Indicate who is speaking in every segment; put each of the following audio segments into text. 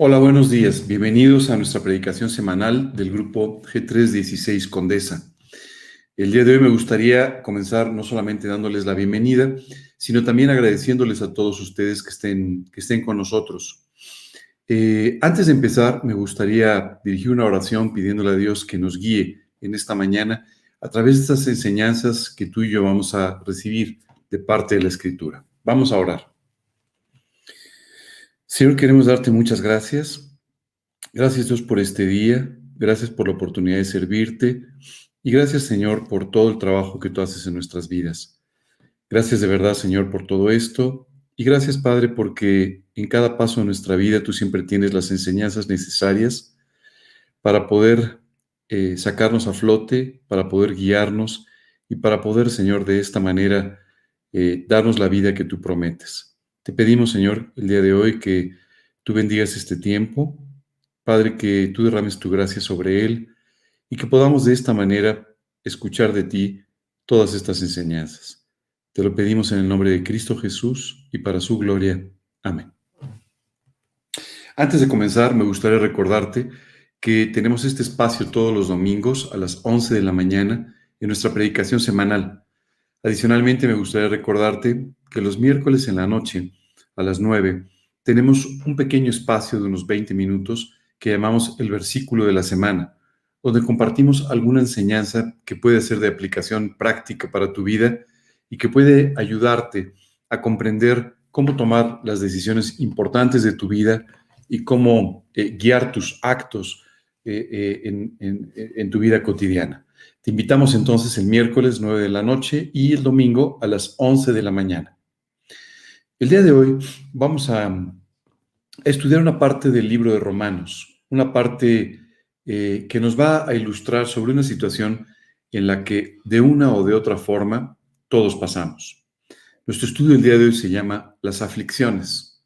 Speaker 1: Hola, buenos días. Bienvenidos a nuestra predicación semanal del grupo G316 Condesa. El día de hoy me gustaría comenzar no solamente dándoles la bienvenida, sino también agradeciéndoles a todos ustedes que estén, que estén con nosotros. Eh, antes de empezar, me gustaría dirigir una oración pidiéndole a Dios que nos guíe en esta mañana a través de estas enseñanzas que tú y yo vamos a recibir de parte de la Escritura. Vamos a orar. Señor, queremos darte muchas gracias. Gracias Dios por este día. Gracias por la oportunidad de servirte. Y gracias Señor por todo el trabajo que tú haces en nuestras vidas. Gracias de verdad Señor por todo esto. Y gracias Padre porque en cada paso de nuestra vida tú siempre tienes las enseñanzas necesarias para poder eh, sacarnos a flote, para poder guiarnos y para poder Señor de esta manera eh, darnos la vida que tú prometes. Te pedimos, Señor, el día de hoy que tú bendigas este tiempo, Padre, que tú derrames tu gracia sobre él y que podamos de esta manera escuchar de ti todas estas enseñanzas. Te lo pedimos en el nombre de Cristo Jesús y para su gloria. Amén. Antes de comenzar, me gustaría recordarte que tenemos este espacio todos los domingos a las 11 de la mañana en nuestra predicación semanal. Adicionalmente, me gustaría recordarte que los miércoles en la noche a las 9, tenemos un pequeño espacio de unos 20 minutos que llamamos el versículo de la semana, donde compartimos alguna enseñanza que puede ser de aplicación práctica para tu vida y que puede ayudarte a comprender cómo tomar las decisiones importantes de tu vida y cómo eh, guiar tus actos eh, eh, en, tu vida cotidiana. Te invitamos entonces el miércoles 9 de la noche y el domingo a las 11 de la mañana. El día de hoy vamos a, estudiar una parte del libro de Romanos, una parte eh, que nos va a ilustrar sobre una situación en la que de una o de otra forma todos pasamos. Nuestro estudio el día de hoy se llama Las aflicciones.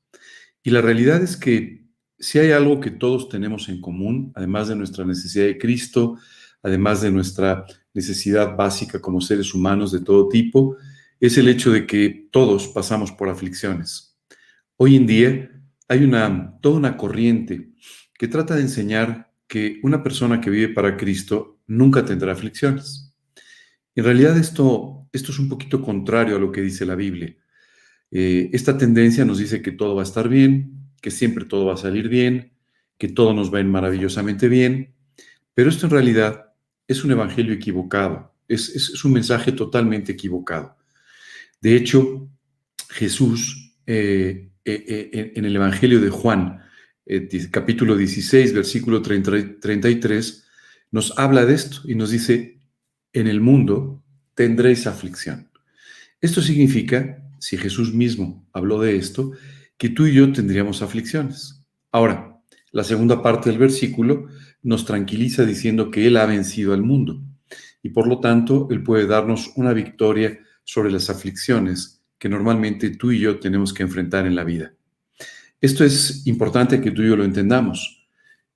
Speaker 1: Y la realidad es que si hay algo que todos tenemos en común, además de nuestra necesidad de Cristo, además de nuestra necesidad básica como seres humanos de todo tipo, es el hecho de que todos pasamos por aflicciones. Hoy en día hay una, toda una corriente que trata de enseñar que una persona que vive para Cristo nunca tendrá aflicciones. En realidad esto, es un poquito contrario a lo que dice la Biblia. Eh, esta tendencia nos dice que todo va a estar bien, que siempre todo va a salir bien, que todo nos va a ir maravillosamente bien, pero esto en realidad es un evangelio equivocado, es un mensaje totalmente equivocado. De hecho, Jesús eh, eh, eh, en el Evangelio de Juan, capítulo 16, versículo 33, nos habla de esto y nos dice, en el mundo tendréis aflicción. Esto significa, si Jesús mismo habló de esto, que tú y yo tendríamos aflicciones. Ahora, la segunda parte del versículo nos tranquiliza diciendo que Él ha vencido al mundo y por lo tanto Él puede darnos una victoria sobre las aflicciones que normalmente tú y yo tenemos que enfrentar en la vida. Esto es importante que tú y yo lo entendamos.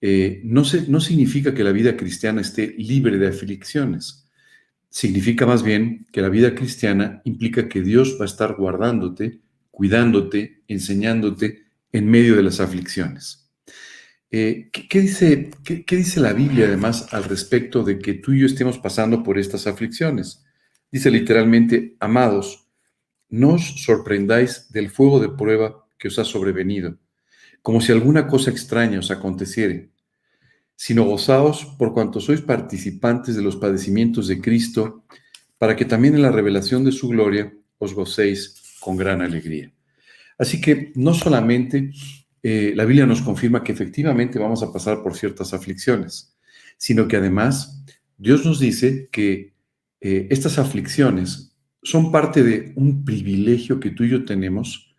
Speaker 1: Eh, no, no significa que la vida cristiana esté libre de aflicciones. Significa más bien que la vida cristiana implica que Dios va a estar guardándote, cuidándote, enseñándote en medio de las aflicciones. Eh, ¿qué, dice, qué, dice la Biblia además al respecto de que tú y yo estemos pasando por estas aflicciones? Dice literalmente, amados, no os sorprendáis del fuego de prueba que os ha sobrevenido, como si alguna cosa extraña os aconteciere, sino gozaos por cuanto sois participantes de los padecimientos de Cristo, para que también en la revelación de su gloria os gocéis con gran alegría. Así que no solamente eh, la Biblia nos confirma que efectivamente vamos a pasar por ciertas aflicciones, sino que además Dios nos dice que eh, estas aflicciones son parte de un privilegio que tú y yo tenemos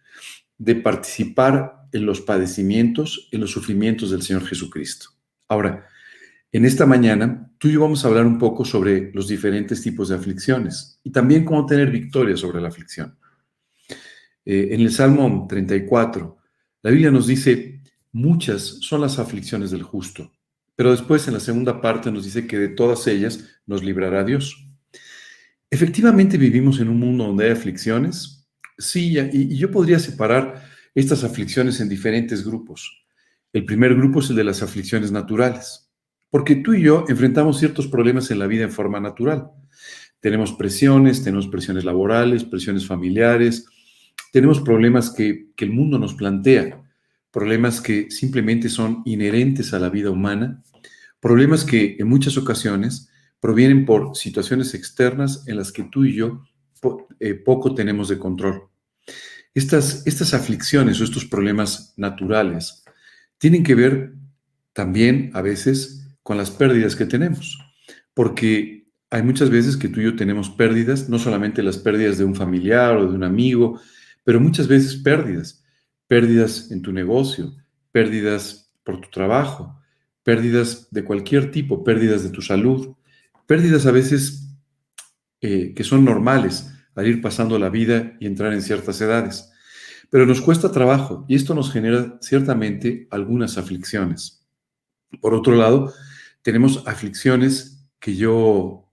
Speaker 1: de participar en los padecimientos, en los sufrimientos del Señor Jesucristo. Ahora, en esta mañana, tú y yo vamos a hablar un poco sobre los diferentes tipos de aflicciones y también cómo tener victoria sobre la aflicción. Eh, en el Salmo 34, la Biblia nos dice, muchas son las aflicciones del justo, pero después en la segunda parte nos dice que de todas ellas nos librará Dios. Efectivamente vivimos en un mundo donde hay aflicciones, sí, y, yo podría separar estas aflicciones en diferentes grupos. El primer grupo es el de las aflicciones naturales, porque tú y yo enfrentamos ciertos problemas en la vida en forma natural. Tenemos presiones, tenemos presiones laborales, presiones familiares, tenemos problemas que, que el mundo nos plantea, problemas que simplemente son inherentes a la vida humana, problemas que en muchas ocasiones provienen por situaciones externas en las que tú y yo eh, poco tenemos de control. Estas, estas aflicciones o estos problemas naturales tienen que ver también a veces con las pérdidas que tenemos, porque hay muchas veces que tú y yo tenemos pérdidas, no solamente las pérdidas de un familiar o de un amigo, pero muchas veces pérdidas, pérdidas en tu negocio, pérdidas por tu trabajo, pérdidas de cualquier tipo, pérdidas de tu salud, pérdidas a veces eh, que son normales al ir pasando la vida y entrar en ciertas edades. Pero nos cuesta trabajo y esto nos genera ciertamente algunas aflicciones. Por otro lado, tenemos aflicciones que yo,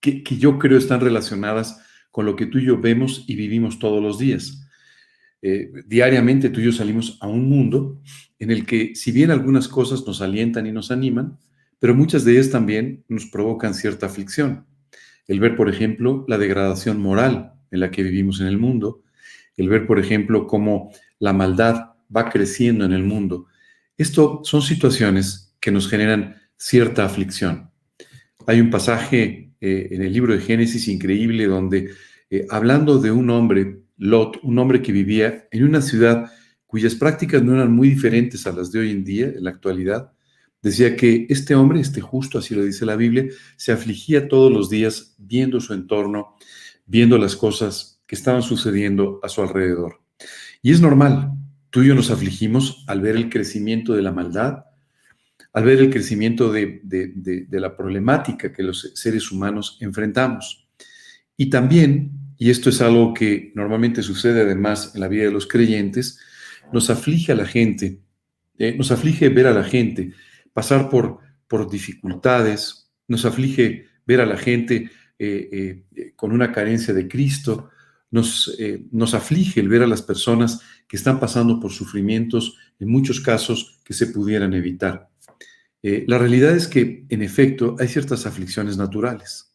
Speaker 1: que, yo creo están relacionadas con lo que tú y yo vemos y vivimos todos los días. Eh, diariamente tú y yo salimos a un mundo en el que si bien algunas cosas nos alientan y nos animan, pero muchas de ellas también nos provocan cierta aflicción. El ver, por ejemplo, la degradación moral en la que vivimos en el mundo, el ver, por ejemplo, cómo la maldad va creciendo en el mundo. Esto son situaciones que nos generan cierta aflicción. Hay un pasaje eh, en el libro de Génesis increíble donde, eh, hablando de un hombre, Lot, un hombre que vivía en una ciudad cuyas prácticas no eran muy diferentes a las de hoy en día, en la actualidad, decía que este hombre, este justo, así lo dice la Biblia, se afligía todos los días viendo su entorno, viendo las cosas que estaban sucediendo a su alrededor. Y es normal, tú y yo nos afligimos al ver el crecimiento de la maldad, al ver el crecimiento de, la problemática que los seres humanos enfrentamos. Y también, y esto es algo que normalmente sucede además en la vida de los creyentes, nos aflige a la gente, eh, nos aflige ver a la gente pasar por, por dificultades, nos aflige ver a la gente eh, eh, con una carencia de Cristo, nos, eh, nos aflige el ver a las personas que están pasando por sufrimientos, en muchos casos, que se pudieran evitar. La realidad es que, en efecto, hay ciertas aflicciones naturales.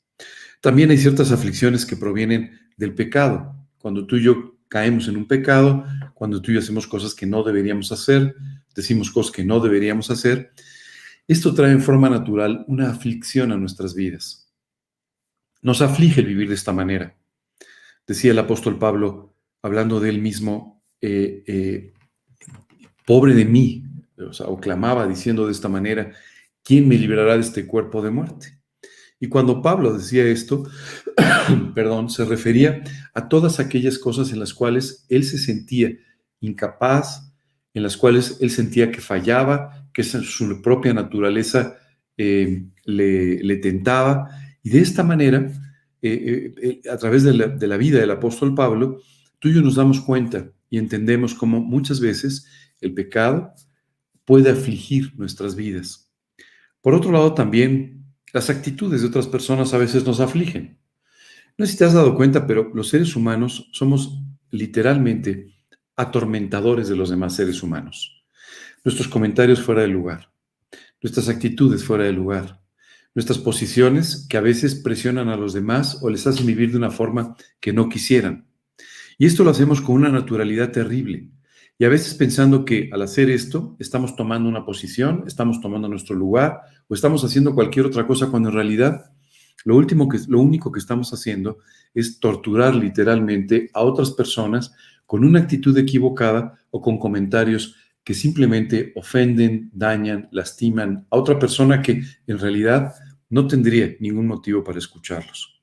Speaker 1: También hay ciertas aflicciones que provienen del pecado. Cuando tú y yo caemos en un pecado, cuando tú y yo hacemos cosas que no deberíamos hacer, decimos cosas que no deberíamos hacer, esto trae en forma natural una aflicción a nuestras vidas. Nos aflige el vivir de esta manera. Decía el apóstol Pablo, hablando de él mismo, eh, eh, pobre de mí, o, clamaba diciendo de esta manera, ¿quién me liberará de este cuerpo de muerte? Y cuando Pablo decía esto, perdón, se refería a todas aquellas cosas en las cuales él se sentía incapaz, en las cuales él sentía que fallaba, que su propia naturaleza eh, le, tentaba. Y de esta manera eh, eh, a través de la, de la, vida del apóstol Pablo, tú y yo nos damos cuenta y entendemos cómo muchas veces el pecado puede afligir nuestras vidas. Por otro lado, también las actitudes de otras personas a veces nos afligen. No sé si te has dado cuenta, pero los seres humanos somos literalmente atormentadores de los demás seres humanos. Nuestros comentarios fuera de lugar, nuestras actitudes fuera de lugar, nuestras posiciones que a veces presionan a los demás o les hacen vivir de una forma que no quisieran. Y esto lo hacemos con una naturalidad terrible. Y a veces pensando que al hacer esto estamos tomando una posición, estamos tomando nuestro lugar o estamos haciendo cualquier otra cosa cuando en realidad lo, último que, lo único que estamos haciendo es torturar literalmente a otras personas con una actitud equivocada o con comentarios que simplemente ofenden, dañan, lastiman a otra persona que en realidad no tendría ningún motivo para escucharlos.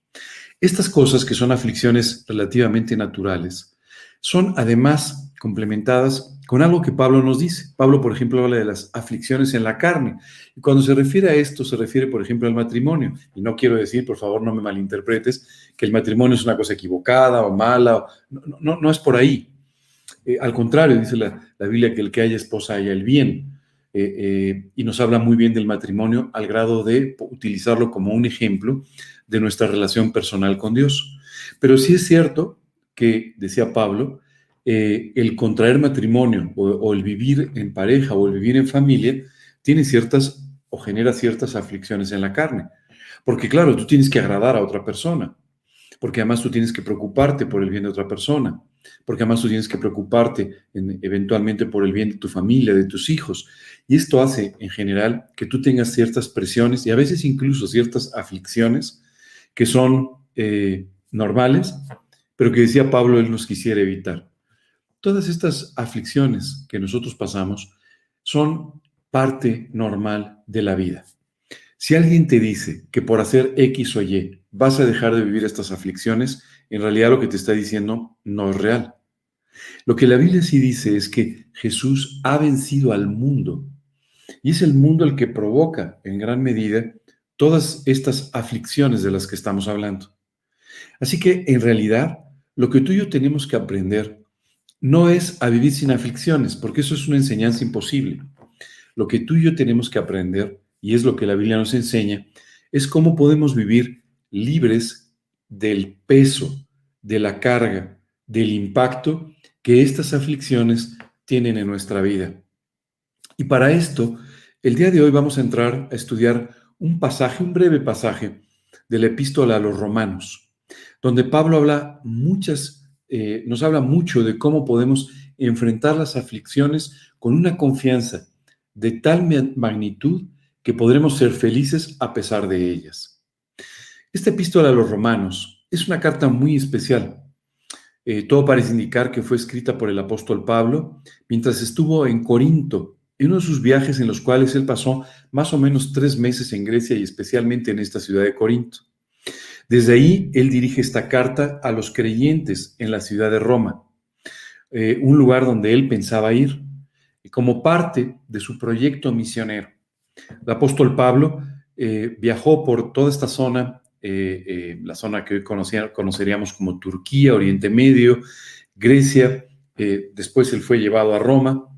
Speaker 1: Estas cosas, que son aflicciones relativamente naturales, son además complementadas con algo que Pablo nos dice. Pablo, por ejemplo, habla de las aflicciones en la carne. Y cuando se refiere a esto, se refiere, por ejemplo, al matrimonio. Y no quiero decir, por favor, no me malinterpretes, que el matrimonio es una cosa equivocada o mala. No, no, no es por ahí. Eh, al contrario, dice la, la, Biblia que el que haya esposa haya el bien. Eh, eh, y nos habla muy bien del matrimonio al grado de utilizarlo como un ejemplo de nuestra relación personal con Dios. Pero sí es cierto que, decía Pablo, el contraer matrimonio o, el vivir en pareja o el vivir en familia tiene ciertas o genera ciertas aflicciones en la carne. Porque claro, tú tienes que agradar a otra persona, porque además tú tienes que preocuparte por el bien de otra persona, porque además tú tienes que preocuparte eventualmente por el bien de tu familia, de tus hijos. Y esto hace en general que tú tengas ciertas presiones y a veces incluso ciertas aflicciones que son eh, normales, pero que decía Pablo, él nos quisiera evitar. Todas estas aflicciones que nosotros pasamos son parte normal de la vida. Si alguien te dice que por hacer X o Y vas a dejar de vivir estas aflicciones, en realidad lo que te está diciendo no es real. Lo que la Biblia sí dice es que Jesús ha vencido al mundo y es el mundo el que provoca en gran medida todas estas aflicciones de las que estamos hablando. Así que en realidad lo que tú y yo tenemos que aprender no es a vivir sin aflicciones, porque eso es una enseñanza imposible. Lo que tú y yo tenemos que aprender, y es lo que la Biblia nos enseña, es cómo podemos vivir libres del peso, de la carga, del impacto que estas aflicciones tienen en nuestra vida. Y para esto, el día de hoy vamos a entrar a estudiar un pasaje, un breve pasaje de la epístola a los romanos, donde Pablo habla muchas eh, nos habla mucho de cómo podemos enfrentar las aflicciones con una confianza de tal magnitud que podremos ser felices a pesar de ellas. Esta epístola a los romanos es una carta muy especial. Eh, todo parece indicar que fue escrita por el apóstol Pablo mientras estuvo en Corinto, en uno de sus viajes en los cuales él pasó más o menos tres meses en Grecia y especialmente en esta ciudad de Corinto. Desde ahí, él dirige esta carta a los creyentes en la ciudad de Roma, eh, un lugar donde él pensaba ir, y como parte de su proyecto misionero. El apóstol Pablo eh, viajó por toda esta zona, eh, la zona que hoy conoceríamos como Turquía, Oriente Medio, Grecia, después él fue llevado a Roma,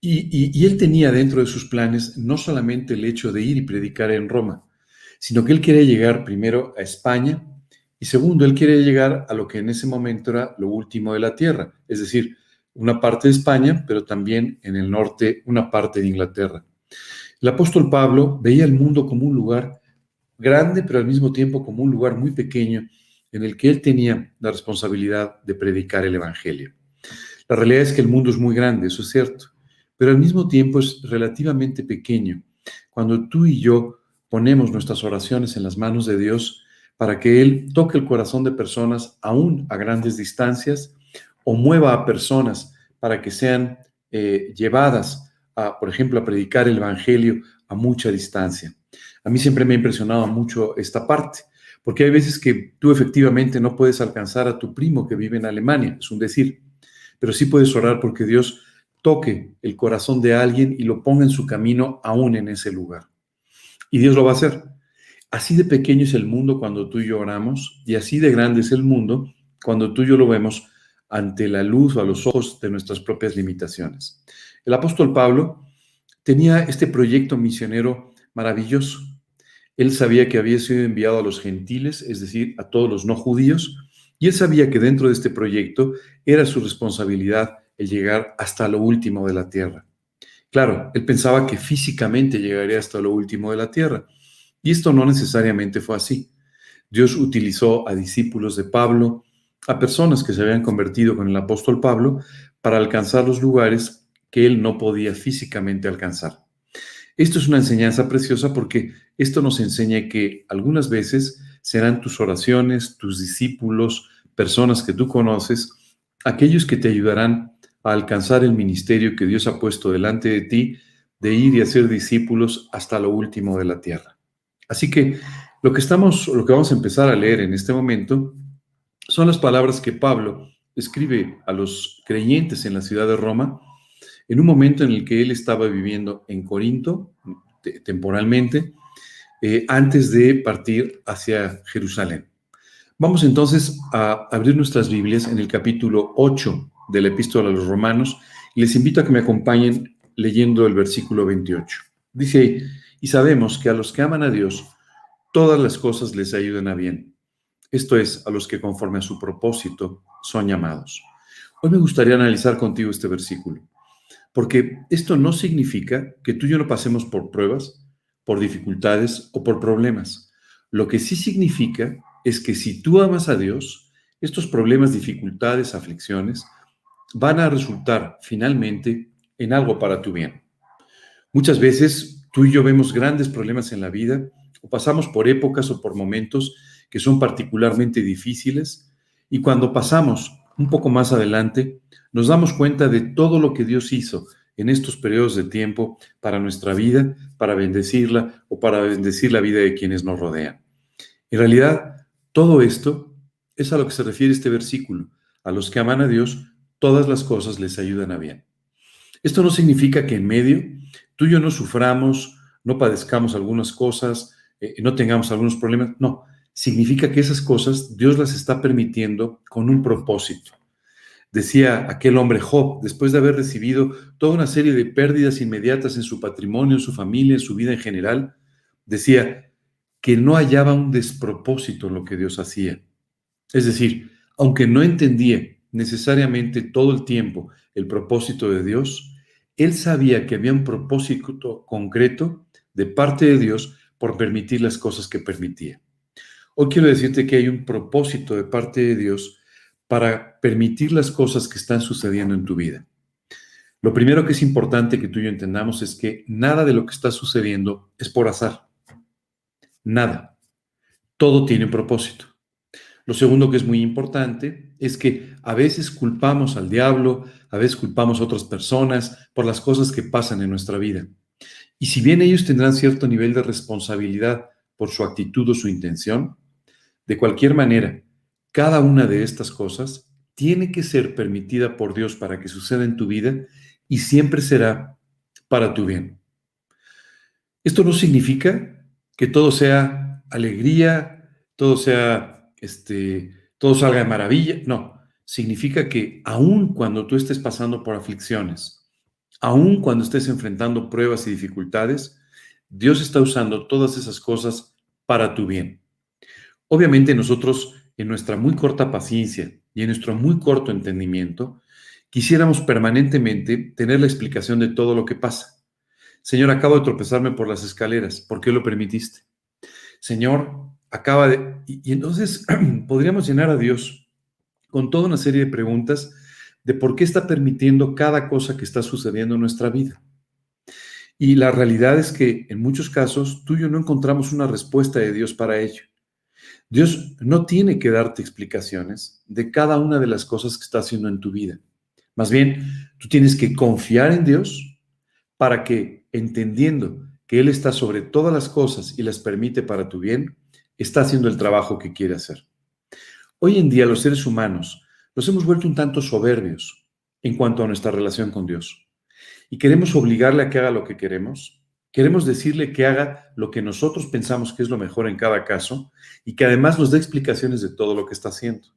Speaker 1: y él tenía dentro de sus planes no solamente el hecho de ir y predicar en Roma, sino que él quiere llegar primero a España y segundo, él quiere llegar a lo que en ese momento era lo último de la tierra, es decir, una parte de España, pero también en el norte una parte de Inglaterra. El apóstol Pablo veía el mundo como un lugar grande, pero al mismo tiempo como un lugar muy pequeño en el que él tenía la responsabilidad de predicar el Evangelio. La realidad es que el mundo es muy grande, eso es cierto, pero al mismo tiempo es relativamente pequeño. Cuando tú y yo ponemos nuestras oraciones en las manos de Dios para que Él toque el corazón de personas aún a grandes distancias o mueva a personas para que sean eh, llevadas, por ejemplo, a predicar el Evangelio a mucha distancia. A mí siempre me ha impresionado mucho esta parte, porque hay veces que tú efectivamente no puedes alcanzar a tu primo que vive en Alemania, es un decir, pero sí puedes orar porque Dios toque el corazón de alguien y lo ponga en su camino aún en ese lugar. Y Dios lo va a hacer. Así de pequeño es el mundo cuando tú y yo oramos y así de grande es el mundo cuando tú y yo lo vemos ante la luz o a los ojos de nuestras propias limitaciones. El apóstol Pablo tenía este proyecto misionero maravilloso. Él sabía que había sido enviado a los gentiles, es decir, a todos los no judíos, y él sabía que dentro de este proyecto era su responsabilidad el llegar hasta lo último de la tierra. Claro, él pensaba que físicamente llegaría hasta lo último de la tierra. Y esto no necesariamente fue así. Dios utilizó a discípulos de Pablo, a personas que se habían convertido con el apóstol Pablo, para alcanzar los lugares que él no podía físicamente alcanzar. Esto es una enseñanza preciosa porque esto nos enseña que algunas veces serán tus oraciones, tus discípulos, personas que tú conoces, aquellos que te ayudarán a alcanzar el ministerio que Dios ha puesto delante de ti, de ir y hacer discípulos hasta lo último de la tierra. Así que lo que estamos, lo que vamos a empezar a leer en este momento son las palabras que Pablo escribe a los creyentes en la ciudad de Roma en un momento en el que él estaba viviendo en Corinto temporalmente eh, antes de partir hacia Jerusalén. Vamos entonces a abrir nuestras Biblias en el capítulo 8 de la epístola a los romanos les invito a que me acompañen leyendo el versículo 28. Dice, y sabemos que a los que aman a Dios, todas las cosas les ayudan a bien. Esto es, a los que conforme a su propósito son llamados. Hoy me gustaría analizar contigo este versículo, porque esto no significa que tú y yo no pasemos por pruebas, por dificultades o por problemas. Lo que sí significa es que si tú amas a Dios, estos problemas, dificultades, aflicciones, van a resultar finalmente en algo para tu bien. Muchas veces tú y yo vemos grandes problemas en la vida o pasamos por épocas o por momentos que son particularmente difíciles y cuando pasamos un poco más adelante, nos damos cuenta de todo lo que Dios hizo en estos periodos de tiempo para nuestra vida, para bendecirla o para bendecir la vida de quienes nos rodean. En realidad, todo esto es a lo que se refiere este versículo. A los que aman a Dios, todas las cosas les ayudan a bien. Esto no significa que en medio tú y yo no suframos, no padezcamos algunas cosas, eh, no tengamos algunos problemas. No, significa que esas cosas Dios las está permitiendo con un propósito. Decía aquel hombre Job, después de haber recibido toda una serie de pérdidas inmediatas en su patrimonio, en su familia, en su vida en general, decía que no hallaba un despropósito en lo que Dios hacía. Es decir, aunque no entendía necesariamente todo el tiempo el propósito de Dios, él sabía que había un propósito concreto de parte de Dios por permitir las cosas que permitía. Hoy quiero decirte que hay un propósito de parte de Dios para permitir las cosas que están sucediendo en tu vida. Lo primero que es importante que tú y yo entendamos es que nada de lo que está sucediendo es por azar. Nada. Todo tiene un propósito. Lo segundo que es muy importante es que a veces culpamos al diablo, a veces culpamos a otras personas por las cosas que pasan en nuestra vida. Y si bien ellos tendrán cierto nivel de responsabilidad por su actitud o su intención, de cualquier manera, cada una de estas cosas tiene que ser permitida por Dios para que suceda en tu vida y siempre será para tu bien. Esto no significa que todo sea alegría, todo sea, este, todo salga de maravilla. No, significa que aun cuando tú estés pasando por aflicciones, aun cuando estés enfrentando pruebas y dificultades, Dios está usando todas esas cosas para tu bien. Obviamente nosotros, en nuestra muy corta paciencia y en nuestro muy corto entendimiento, quisiéramos permanentemente tener la explicación de todo lo que pasa. Señor, acabo de tropezarme por las escaleras, ¿por qué lo permitiste? Señor, acaba de... Y, entonces podríamos llenar a Dios con toda una serie de preguntas de por qué está permitiendo cada cosa que está sucediendo en nuestra vida. Y la realidad es que en muchos casos tú y yo no encontramos una respuesta de Dios para ello. Dios no tiene que darte explicaciones de cada una de las cosas que está haciendo en tu vida. Más bien, tú tienes que confiar en Dios para que, entendiendo que Él está sobre todas las cosas y las permite para tu bien, está haciendo el trabajo que quiere hacer. Hoy en día los seres humanos nos hemos vuelto un tanto soberbios en cuanto a nuestra relación con Dios. Y queremos obligarle a que haga lo que queremos Queremos decirle que haga lo que nosotros pensamos que es lo mejor en cada caso y que además nos dé explicaciones de todo lo que está haciendo.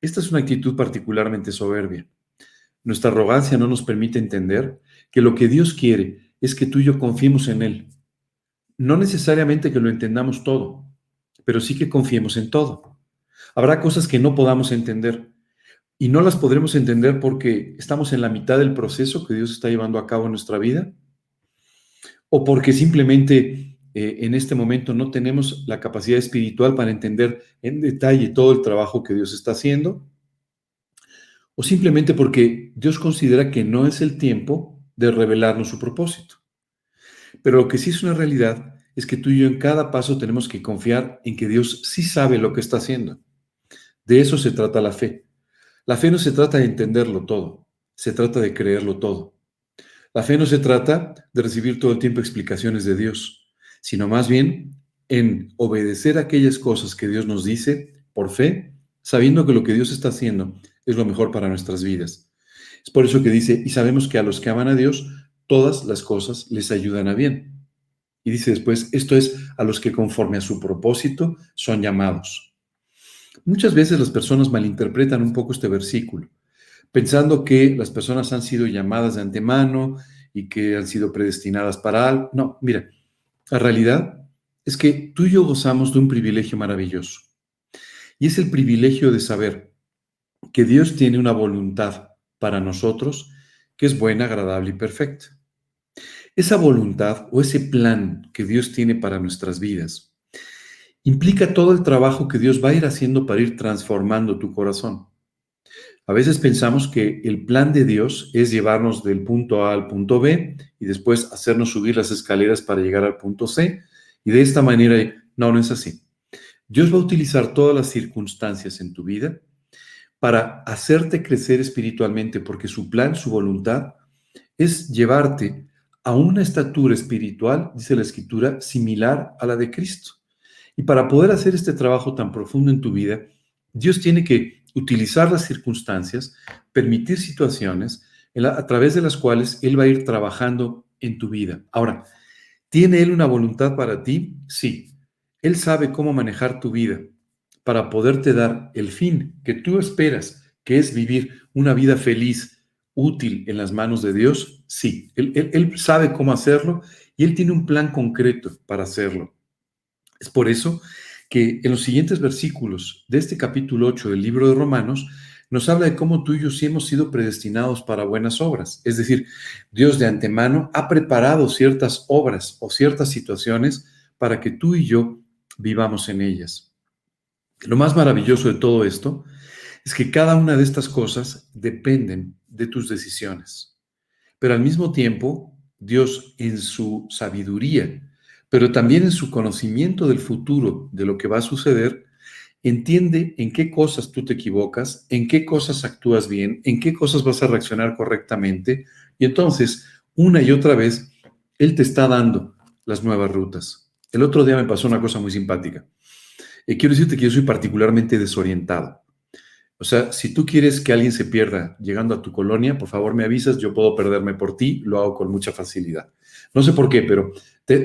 Speaker 1: Esta es una actitud particularmente soberbia. Nuestra arrogancia no nos permite entender que lo que Dios quiere es que tú y yo confiemos en Él. No necesariamente que lo entendamos todo, pero sí que confiemos en todo. Habrá cosas que no podamos entender y no las podremos entender porque estamos en la mitad del proceso que Dios está llevando a cabo en nuestra vida o porque simplemente eh, en este momento no tenemos la capacidad espiritual para entender en detalle todo el trabajo que Dios está haciendo, o simplemente porque Dios considera que no es el tiempo de revelarnos su propósito. Pero lo que sí es una realidad es que tú y yo en cada paso tenemos que confiar en que Dios sí sabe lo que está haciendo. De eso se trata la fe. La fe no se trata de entenderlo todo, se trata de creerlo todo. La fe no se trata de recibir todo el tiempo explicaciones de Dios, sino más bien en obedecer aquellas cosas que Dios nos dice por fe, sabiendo que lo que Dios está haciendo es lo mejor para nuestras vidas. Es por eso que dice, y sabemos que a los que aman a Dios, todas las cosas les ayudan a bien. Y dice después, esto es a los que conforme a su propósito son llamados. Muchas veces las personas malinterpretan un poco este versículo pensando que las personas han sido llamadas de antemano y que han sido predestinadas para algo. No, mira, la realidad es que tú y yo gozamos de un privilegio maravilloso. Y es el privilegio de saber que Dios tiene una voluntad para nosotros que es buena, agradable y perfecta. Esa voluntad o ese plan que Dios tiene para nuestras vidas implica todo el trabajo que Dios va a ir haciendo para ir transformando tu corazón. A veces pensamos que el plan de Dios es llevarnos del punto A al punto B y después hacernos subir las escaleras para llegar al punto C. Y de esta manera, no, no es así. Dios va a utilizar todas las circunstancias en tu vida para hacerte crecer espiritualmente, porque su plan, su voluntad, es llevarte a una estatura espiritual, dice la escritura, similar a la de Cristo. Y para poder hacer este trabajo tan profundo en tu vida, Dios tiene que utilizar las circunstancias, permitir situaciones a través de las cuales Él va a ir trabajando en tu vida. Ahora, ¿tiene Él una voluntad para ti? Sí. Él sabe cómo manejar tu vida para poderte dar el fin que tú esperas, que es vivir una vida feliz, útil en las manos de Dios, sí, él, sabe cómo hacerlo y Él tiene un plan concreto para hacerlo. Es por eso que en los siguientes versículos de este capítulo 8 del libro de Romanos, nos habla de cómo tú y yo sí hemos sido predestinados para buenas obras. Es decir, Dios de antemano ha preparado ciertas obras o ciertas situaciones para que tú y yo vivamos en ellas. Lo más maravilloso de todo esto es que cada una de estas cosas dependen de tus decisiones. Pero al mismo tiempo, Dios en su sabiduría, pero también en su conocimiento del futuro, de lo que va a suceder, entiende en qué cosas tú te equivocas, en qué cosas actúas bien, en qué cosas vas a reaccionar correctamente. Y entonces, una y otra vez, Él te está dando las nuevas rutas. El otro día me pasó una cosa muy simpática. Eh, quiero decirte que yo soy particularmente desorientado. O sea, si tú quieres que alguien se pierda llegando a tu colonia, por favor me avisas, yo puedo perderme por ti, lo hago con mucha facilidad. No sé por qué, pero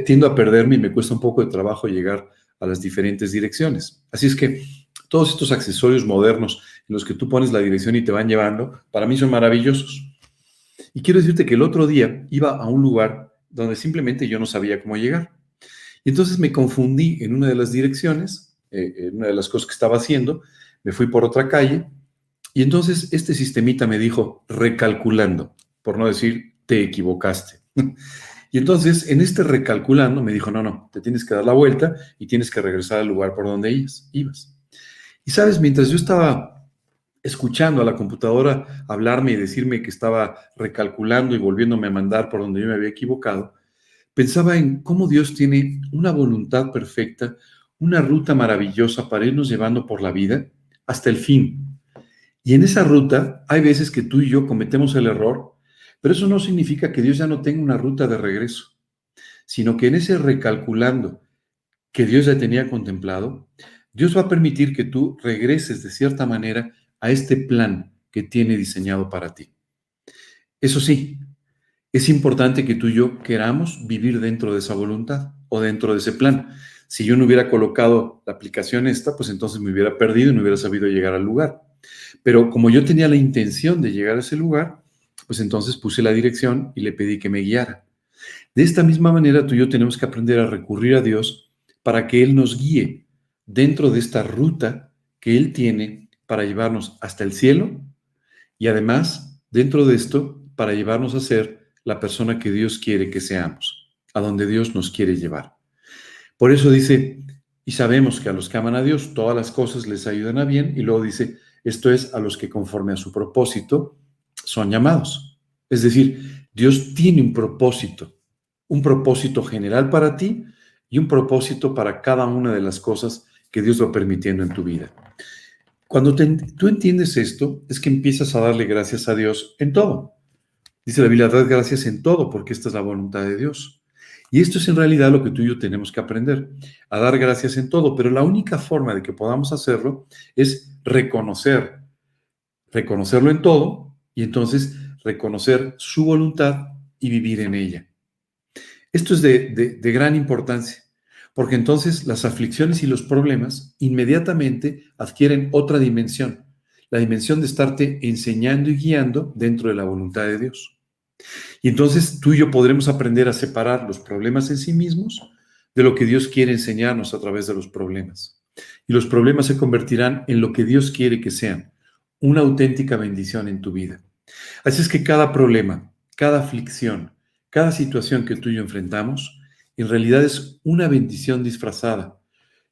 Speaker 1: tiendo a perderme y me cuesta un poco de trabajo llegar a las diferentes direcciones. Así es que todos estos accesorios modernos en los que tú pones la dirección y te van llevando, para mí son maravillosos. Y quiero decirte que el otro día iba a un lugar donde simplemente yo no sabía cómo llegar. Y entonces me confundí en una de las direcciones eh, una de las cosas que estaba haciendo, me fui por otra calle y entonces este sistemita me dijo recalculando, por no decir te equivocaste. y entonces en este recalculando me dijo, no, no, te tienes que dar la vuelta y tienes que regresar al lugar por donde ibas. Y sabes, mientras yo estaba escuchando a la computadora hablarme y decirme que estaba recalculando y volviéndome a mandar por donde yo me había equivocado, pensaba en cómo Dios tiene una voluntad perfecta, una ruta maravillosa para irnos llevando por la vida hasta el fin. Y en esa ruta hay veces que tú y yo cometemos el error, pero eso no significa que Dios ya no tenga una ruta de regreso, sino que en ese recalculando que Dios ya tenía contemplado, Dios va a permitir que tú regreses de cierta manera a este plan que tiene diseñado para ti. Eso sí, es importante que tú y yo queramos vivir dentro de esa voluntad o dentro de ese plan. Si yo no hubiera colocado la aplicación esta, pues entonces me hubiera perdido y no hubiera sabido llegar al lugar. Pero como yo tenía la intención de llegar a ese lugar, pues entonces puse la dirección y le pedí que me guiara. De esta misma manera, tú y yo tenemos que aprender a recurrir a Dios para que Él nos guíe dentro de esta ruta que Él tiene para llevarnos hasta el cielo y además, dentro de esto, para llevarnos a ser la persona que Dios quiere que seamos, a donde Dios nos quiere llevar. Por eso dice, y sabemos que a los que aman a Dios todas las cosas les ayudan a bien, y luego dice, esto es a los que conforme a su propósito son llamados. Es decir, Dios tiene un propósito, un propósito general para ti y un propósito para cada una de las cosas que Dios va permitiendo en tu vida. Cuando tú entiendes esto, es que empiezas a darle gracias a Dios en todo. Dice la Biblia, dad gracias en todo, porque esta es la voluntad de Dios. Y esto es en realidad lo que tú y yo tenemos que aprender, a dar gracias en todo, pero la única forma de que podamos hacerlo es reconocer, reconocerlo en todo y entonces reconocer su voluntad y vivir en ella. Esto es de, de gran importancia, porque entonces las aflicciones y los problemas inmediatamente adquieren otra dimensión, la dimensión de estarte enseñando y guiando dentro de la voluntad de Dios. Y entonces tú y yo podremos aprender a separar los problemas en sí mismos de lo que Dios quiere enseñarnos a través de los problemas. Y los problemas se convertirán en lo que Dios quiere que sean, una auténtica bendición en tu vida. Así es que cada problema, cada aflicción, cada situación que tú y yo enfrentamos, en realidad es una bendición disfrazada.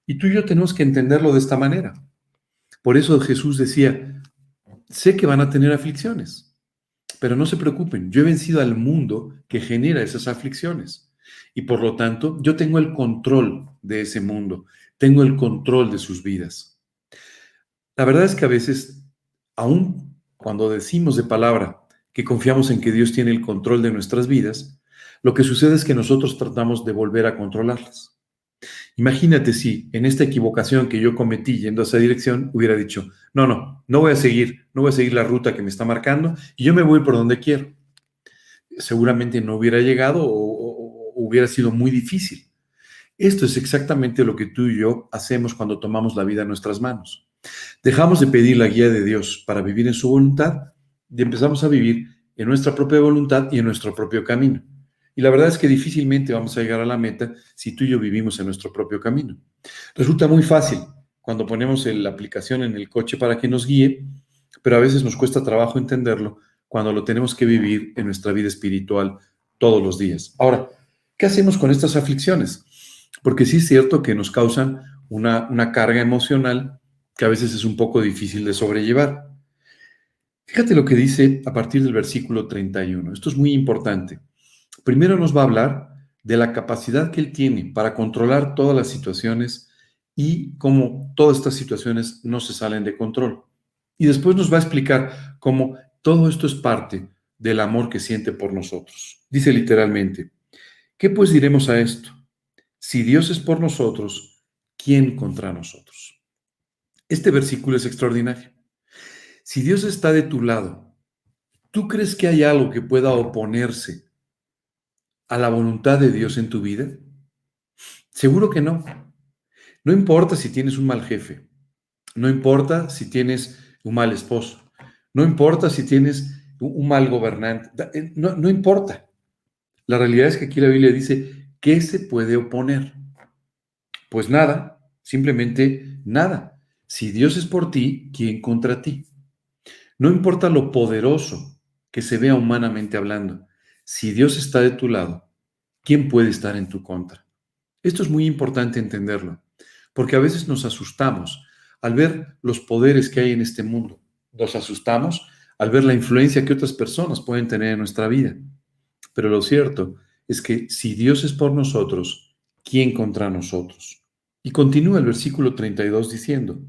Speaker 1: Y tú y yo tenemos que entenderlo de esta manera. Por eso Jesús decía, sé que van a tener aflicciones, pero no se preocupen, yo he vencido al mundo que genera esas aflicciones. Y por lo tanto, yo tengo el control de ese mundo, tengo el control de sus vidas. La verdad es que a veces, aún cuando decimos de palabra que confiamos en que Dios tiene el control de nuestras vidas, lo que sucede es que nosotros tratamos de volver a controlarlas. Imagínate si en esta equivocación que yo cometí yendo a esa dirección hubiera dicho, no, no, no voy a seguir, no voy a seguir la ruta que me está marcando y yo me voy por donde quiero. Seguramente no hubiera llegado o, hubiera sido muy difícil. Esto es exactamente lo que tú y yo hacemos cuando tomamos la vida en nuestras manos. Dejamos de pedir la guía de Dios para vivir en su voluntad y empezamos a vivir en nuestra propia voluntad y en nuestro propio camino. Y la verdad es que difícilmente vamos a llegar a la meta si tú y yo vivimos en nuestro propio camino. Resulta muy fácil cuando ponemos la aplicación en el coche para que nos guíe, pero a veces nos cuesta trabajo entenderlo cuando lo tenemos que vivir en nuestra vida espiritual todos los días. Ahora, ¿qué hacemos con estas aflicciones? Porque sí es cierto que nos causan una, una carga emocional que a veces es un poco difícil de sobrellevar. Fíjate lo que dice a partir del versículo 31. Esto es muy importante. Primero nos va a hablar de la capacidad que él tiene para controlar todas las situaciones y cómo todas estas situaciones no se salen de control. Y después nos va a explicar cómo todo esto es parte del amor que siente por nosotros. Dice literalmente, ¿qué pues diremos a esto? Si Dios es por nosotros, ¿quién contra nosotros? Este versículo es extraordinario. Si Dios está de tu lado, ¿tú crees que hay algo que pueda oponerse a la voluntad de Dios en tu vida? Seguro que no. No importa si tienes un mal jefe, no importa si tienes un mal esposo, no importa si tienes un mal gobernante, eh, no, no importa. La realidad es que aquí la Biblia dice, ¿qué se puede oponer? Pues nada, simplemente nada. Si Dios es por ti, ¿quién contra ti? No importa lo poderoso que se vea humanamente hablando, si Dios está de tu lado, ¿quién puede estar en tu contra? Esto es muy importante entenderlo, porque a veces nos asustamos al ver los poderes que hay en este mundo. Nos asustamos al ver la influencia que otras personas pueden tener en nuestra vida. Pero lo cierto es que si Dios es por nosotros, ¿quién contra nosotros? Y continúa el versículo 32 diciendo,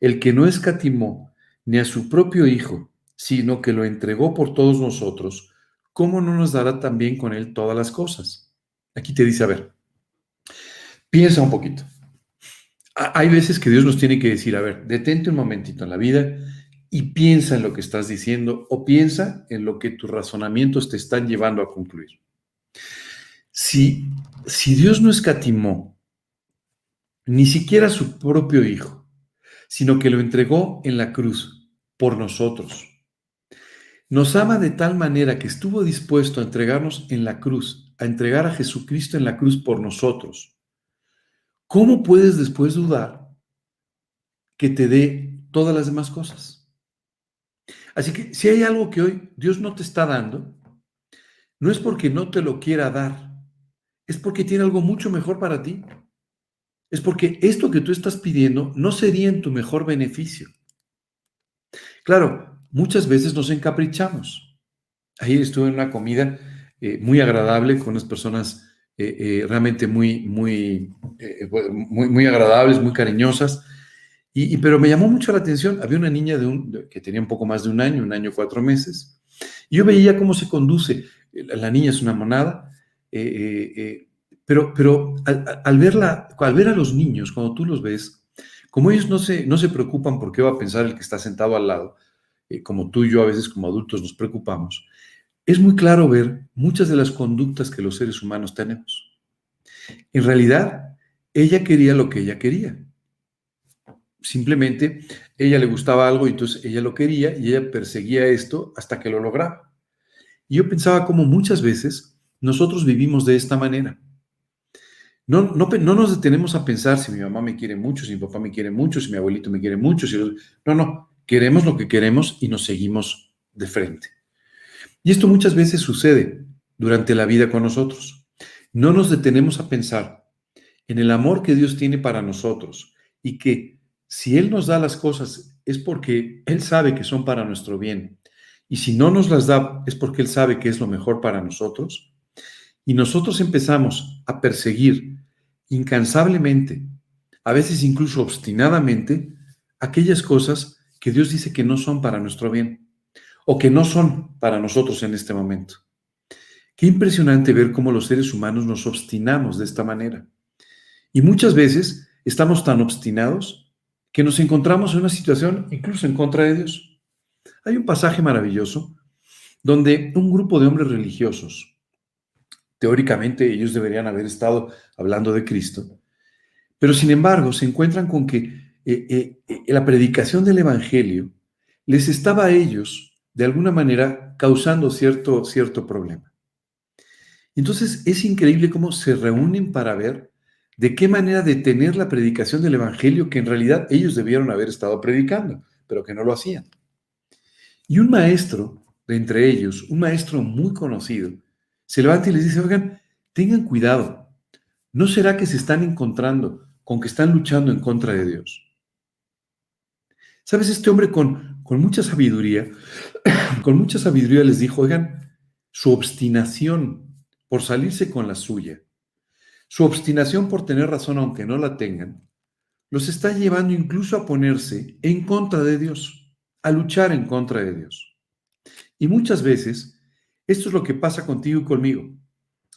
Speaker 1: el que no escatimó ni a su propio Hijo, sino que lo entregó por todos nosotros, ¿cómo no nos dará también con Él todas las cosas? Aquí te dice, a ver, piensa un poquito. Hay veces que Dios nos tiene que decir, a ver, detente un momentito en la vida y piensa en lo que estás diciendo o piensa en lo que tus razonamientos te están llevando a concluir. Si, si Dios no escatimó ni siquiera su propio Hijo, sino que lo entregó en la cruz por nosotros, nos ama de tal manera que estuvo dispuesto a entregarnos en la cruz, a entregar a Jesucristo en la cruz por nosotros. ¿Cómo puedes después dudar que te dé todas las demás cosas? Así que si hay algo que hoy Dios no te está dando, no es porque no te lo quiera dar, es porque tiene algo mucho mejor para ti. Es porque esto que tú estás pidiendo no sería en tu mejor beneficio. Claro, muchas veces nos encaprichamos. Ayer estuve en una comida eh, muy agradable con unas personas eh, eh, realmente muy, muy, muy, muy, agradables, muy cariñosas. Y, pero me llamó mucho la atención, había una niña de un, que tenía un poco más de un año, un año cuatro meses, y yo veía cómo se conduce. La niña es una monada, pero, pero al, verla, al ver a los niños, cuando tú los ves, como ellos no se, no se preocupan por qué va a pensar el que está sentado al lado, eh, como tú y yo a veces como adultos nos preocupamos, es muy claro ver muchas de las conductas que los seres humanos tenemos. En realidad, ella quería lo que ella quería. Simplemente, ella le gustaba algo y entonces ella lo quería y ella perseguía esto hasta que lo lograba. Y yo pensaba como muchas veces nosotros vivimos de esta manera. No, no, no, nos detenemos a pensar si mi mamá me quiere mucho, si mi papá me quiere mucho, si mi abuelito me quiere mucho. Si no, no queremos lo que queremos y nos seguimos de frente. Y esto muchas veces sucede durante la vida con nosotros. No nos detenemos a pensar en el amor que Dios tiene para nosotros y que si Él nos da las cosas es porque Él sabe que son para nuestro bien. Y si no nos las da es porque Él sabe que es lo mejor para nosotros. Y nosotros empezamos a perseguir incansablemente, a veces incluso obstinadamente, aquellas cosas que Dios dice que no son para nuestro bien o que no son para nosotros en este momento. Qué impresionante ver cómo los seres humanos nos obstinamos de esta manera. Y muchas veces estamos tan obstinados que nos encontramos en una situación incluso en contra de Dios. Hay un pasaje maravilloso donde un grupo de hombres religiosos, teóricamente ellos deberían haber estado hablando de Cristo, pero sin embargo se encuentran con que eh, eh, eh, la predicación del Evangelio les estaba a ellos, de alguna manera, causando cierto, cierto problema. Entonces es increíble cómo se reúnen para ver de qué manera detener la predicación del Evangelio que en realidad ellos debieron haber estado predicando, pero que no lo hacían. Y un maestro de entre ellos, un maestro muy conocido, se levanta y les dice, oigan, tengan cuidado, ¿no será que se están encontrando con que están luchando en contra de Dios? ¿Sabes? Este hombre con, con mucha sabiduría, con mucha sabiduría les dijo, oigan, su obstinación por salirse con la suya, su obstinación por tener razón aunque no la tengan, los está llevando incluso a ponerse en contra de Dios, a luchar en contra de Dios. Y muchas veces esto es lo que pasa contigo y conmigo.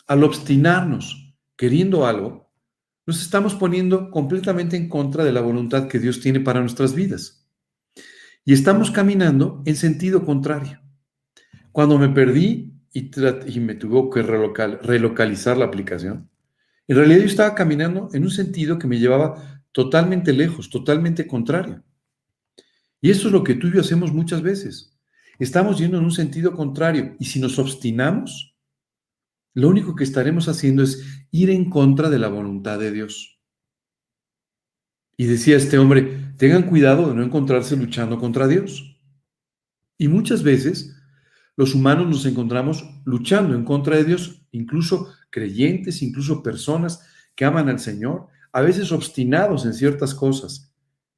Speaker 1: Al obstinarnos queriendo algo, nos estamos poniendo completamente en contra de la voluntad que Dios tiene para nuestras vidas. Y estamos caminando en sentido contrario. Cuando me perdí y, y me tuvo que relocalizar la aplicación, en realidad yo estaba caminando en un sentido que me llevaba totalmente lejos, totalmente contrario. Y eso es lo que tú y yo hacemos muchas veces. Estamos yendo en un sentido contrario y si nos obstinamos, lo único que estaremos haciendo es ir en contra de la voluntad de Dios. Y decía este hombre, tengan cuidado de no encontrarse luchando contra Dios. Y muchas veces los humanos nos encontramos luchando en contra de Dios, incluso creyentes, incluso personas que aman al Señor, a veces obstinados en ciertas cosas,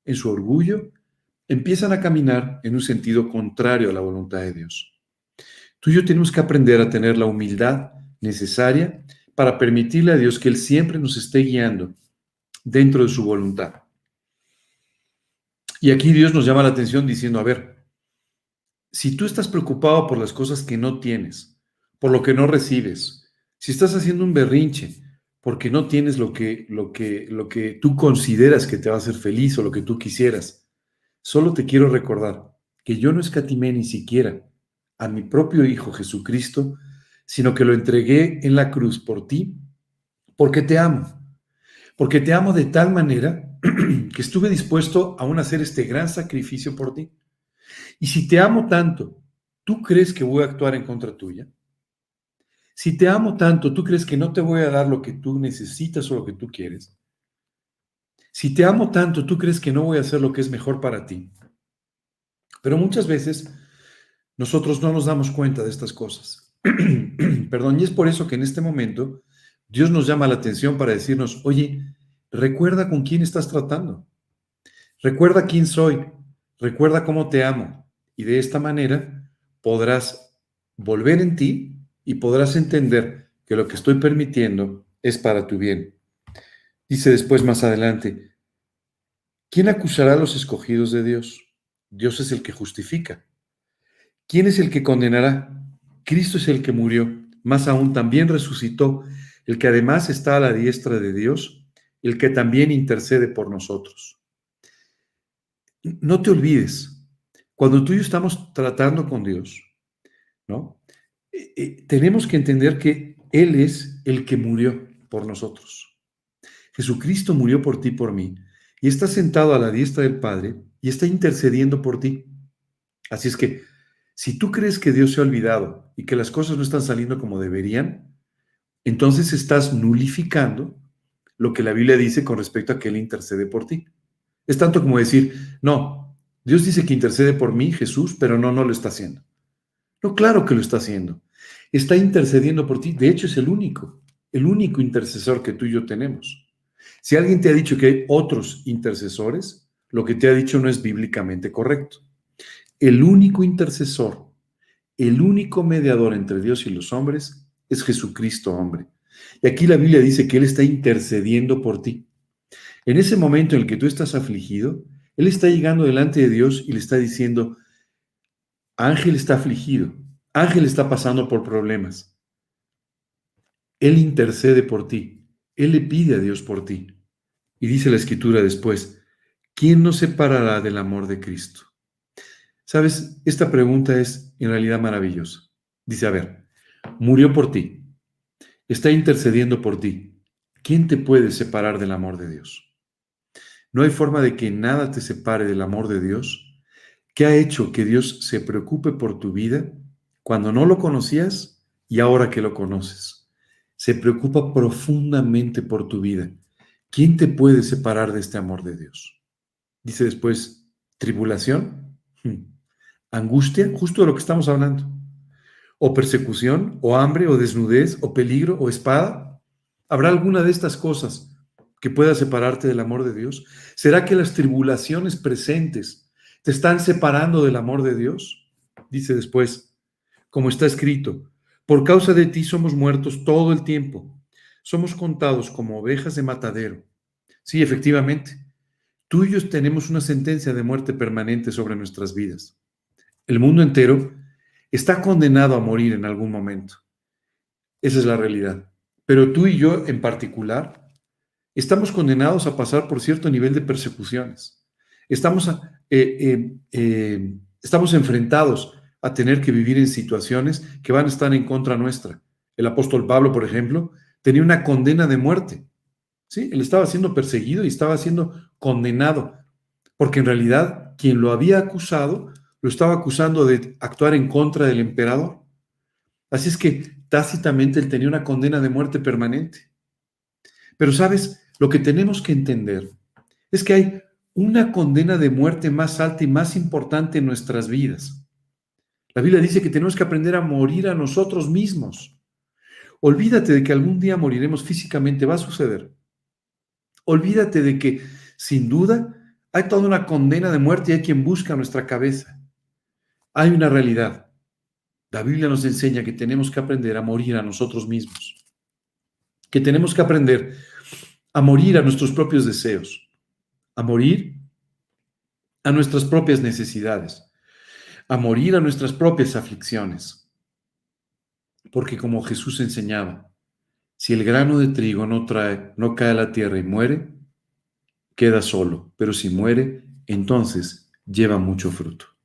Speaker 1: en su orgullo, empiezan a caminar en un sentido contrario a la voluntad de Dios. Tú y yo tenemos que aprender a tener la humildad necesaria para permitirle a Dios que Él siempre nos esté guiando dentro de su voluntad. Y aquí Dios nos llama la atención diciendo, a ver, si tú estás preocupado por las cosas que no tienes, por lo que no recibes, si estás haciendo un berrinche porque no tienes lo que, lo que, lo que tú consideras que te va a hacer feliz o lo que tú quisieras, solo te quiero recordar que yo no escatimé ni siquiera a mi propio Hijo Jesucristo, sino que lo entregué en la cruz por ti, porque te amo, porque te amo de tal manera que estuve dispuesto aún a hacer este gran sacrificio por ti. Y si te amo tanto, ¿tú crees que voy a actuar en contra tuya? Si te amo tanto, ¿tú crees que no te voy a dar lo que tú necesitas o lo que tú quieres? Si te amo tanto, ¿tú crees que no voy a hacer lo que es mejor para ti? Pero muchas veces nosotros no nos damos cuenta de estas cosas. Perdón, y es por eso que en este momento Dios nos llama la atención para decirnos, oye, Recuerda con quién estás tratando. Recuerda quién soy. Recuerda cómo te amo. Y de esta manera podrás volver en ti y podrás entender que lo que estoy permitiendo es para tu bien. Dice después más adelante, ¿quién acusará a los escogidos de Dios? Dios es el que justifica. ¿Quién es el que condenará? Cristo es el que murió, más aún también resucitó, el que además está a la diestra de Dios el que también intercede por nosotros. No te olvides, cuando tú y yo estamos tratando con Dios, ¿no? Eh, eh, tenemos que entender que Él es el que murió por nosotros. Jesucristo murió por ti, por mí, y está sentado a la diestra del Padre y está intercediendo por ti. Así es que, si tú crees que Dios se ha olvidado y que las cosas no están saliendo como deberían, entonces estás nulificando lo que la Biblia dice con respecto a que Él intercede por ti. Es tanto como decir, no, Dios dice que intercede por mí, Jesús, pero no, no lo está haciendo. No, claro que lo está haciendo. Está intercediendo por ti. De hecho, es el único, el único intercesor que tú y yo tenemos. Si alguien te ha dicho que hay otros intercesores, lo que te ha dicho no es bíblicamente correcto. El único intercesor, el único mediador entre Dios y los hombres es Jesucristo, hombre. Y aquí la Biblia dice que Él está intercediendo por ti. En ese momento en el que tú estás afligido, Él está llegando delante de Dios y le está diciendo, Ángel está afligido, Ángel está pasando por problemas. Él intercede por ti, Él le pide a Dios por ti. Y dice la escritura después, ¿quién nos separará del amor de Cristo? Sabes, esta pregunta es en realidad maravillosa. Dice, a ver, murió por ti, está intercediendo por ti. ¿Quién te puede separar del amor de Dios? No hay forma de que nada te separe del amor de Dios. ¿Qué ha hecho que Dios se preocupe por tu vida cuando no lo conocías y ahora que lo conoces? Se preocupa profundamente por tu vida. ¿Quién te puede separar de este amor de Dios? Dice después, tribulación, hmm. angustia, justo de lo que estamos hablando o persecución, o hambre, o desnudez, o peligro, o espada? ¿Habrá alguna de estas cosas que pueda separarte del amor de Dios? ¿Será que las tribulaciones presentes te están separando del amor de Dios? Dice después, como está escrito, por causa de ti somos muertos todo el tiempo, somos contados como ovejas de matadero. Sí, efectivamente, tú y yo tenemos una sentencia de muerte permanente sobre nuestras vidas. El mundo entero está condenado a morir en algún momento. Esa es la realidad. Pero tú y yo en particular estamos condenados a pasar por cierto nivel de persecuciones. Estamos, eh, eh, eh, estamos enfrentados a tener que vivir en situaciones que van a estar en contra nuestra. El apóstol Pablo, por ejemplo, tenía una condena de muerte. ¿sí? Él estaba siendo perseguido y estaba siendo condenado, porque en realidad quien lo había acusado lo estaba acusando de actuar en contra del emperador. Así es que tácitamente él tenía una condena de muerte permanente. Pero sabes, lo que tenemos que entender es que hay una condena de muerte más alta y más importante en nuestras vidas. La Biblia dice que tenemos que aprender a morir a nosotros mismos. Olvídate de que algún día moriremos físicamente, va a suceder. Olvídate de que, sin duda, hay toda una condena de muerte y hay quien busca nuestra cabeza. Hay una realidad. La Biblia nos enseña que tenemos que aprender a morir a nosotros mismos, que tenemos que aprender a morir a nuestros propios deseos, a morir a nuestras propias necesidades, a morir a nuestras propias aflicciones. Porque como Jesús enseñaba, si el grano de trigo no trae, no cae a la tierra y muere, queda solo, pero si muere, entonces lleva mucho fruto.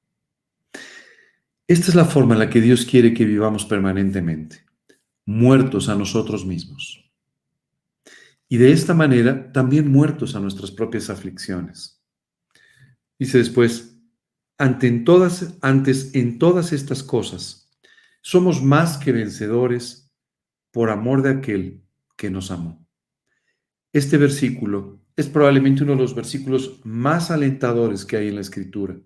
Speaker 1: Esta es la forma en la que Dios quiere que vivamos permanentemente, muertos a nosotros mismos. Y de esta manera también muertos a nuestras propias aflicciones. Dice después, ante en todas, antes en todas estas cosas, somos más que vencedores por amor de aquel que nos amó. Este versículo es probablemente uno de los versículos más alentadores que hay en la escritura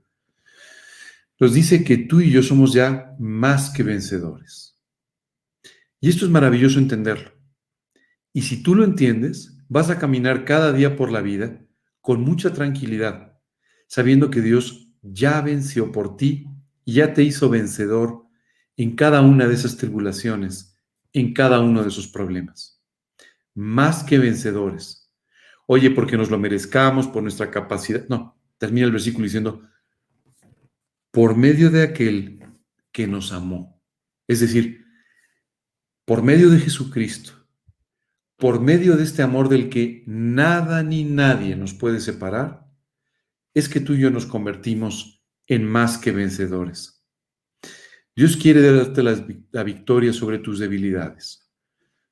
Speaker 1: nos dice que tú y yo somos ya más que vencedores. Y esto es maravilloso entenderlo. Y si tú lo entiendes, vas a caminar cada día por la vida con mucha tranquilidad, sabiendo que Dios ya venció por ti y ya te hizo vencedor en cada una de esas tribulaciones, en cada uno de esos problemas. Más que vencedores. Oye, porque nos lo merezcamos, por nuestra capacidad. No, termina el versículo diciendo, por medio de aquel que nos amó. Es decir, por medio de Jesucristo, por medio de este amor del que nada ni nadie nos puede separar, es que tú y yo nos convertimos en más que vencedores. Dios quiere darte la, victoria sobre tus debilidades.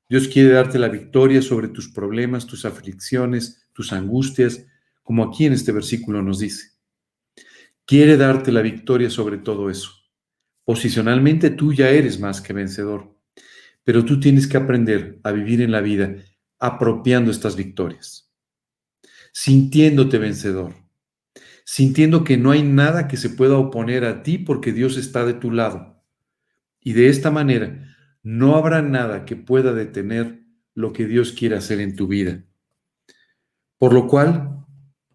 Speaker 1: Dios quiere darte la victoria sobre tus problemas, tus aflicciones, tus angustias, como aquí en este versículo nos dice quiere darte la victoria sobre todo eso. Posicionalmente tú ya eres más que vencedor, pero tú tienes que aprender a vivir en la vida apropiando estas victorias, sintiéndote vencedor, sintiendo que no hay nada que se pueda oponer a ti porque Dios está de tu lado. Y de esta manera no habrá nada que pueda detener lo que Dios quiere hacer en tu vida. Por lo cual,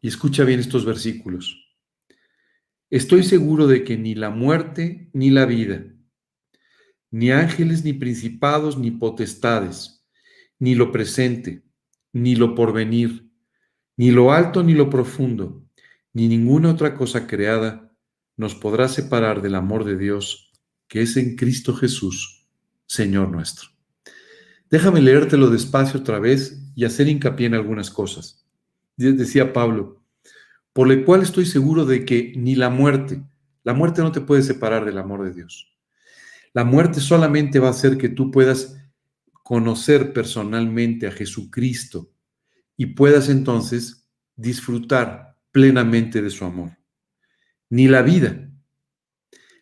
Speaker 1: y escucha bien estos versículos, estoy seguro de que ni la muerte ni la vida, ni ángeles ni principados ni potestades, ni lo presente, ni lo porvenir, ni lo alto ni lo profundo, ni ninguna otra cosa creada nos podrá separar del amor de Dios que es en Cristo Jesús, Señor nuestro. Déjame leértelo despacio otra vez y hacer hincapié en algunas cosas. Decía Pablo, por lo cual estoy seguro de que ni la muerte, la muerte no te puede separar del amor de Dios. La muerte solamente va a hacer que tú puedas conocer personalmente a Jesucristo y puedas entonces disfrutar plenamente de su amor. Ni la vida.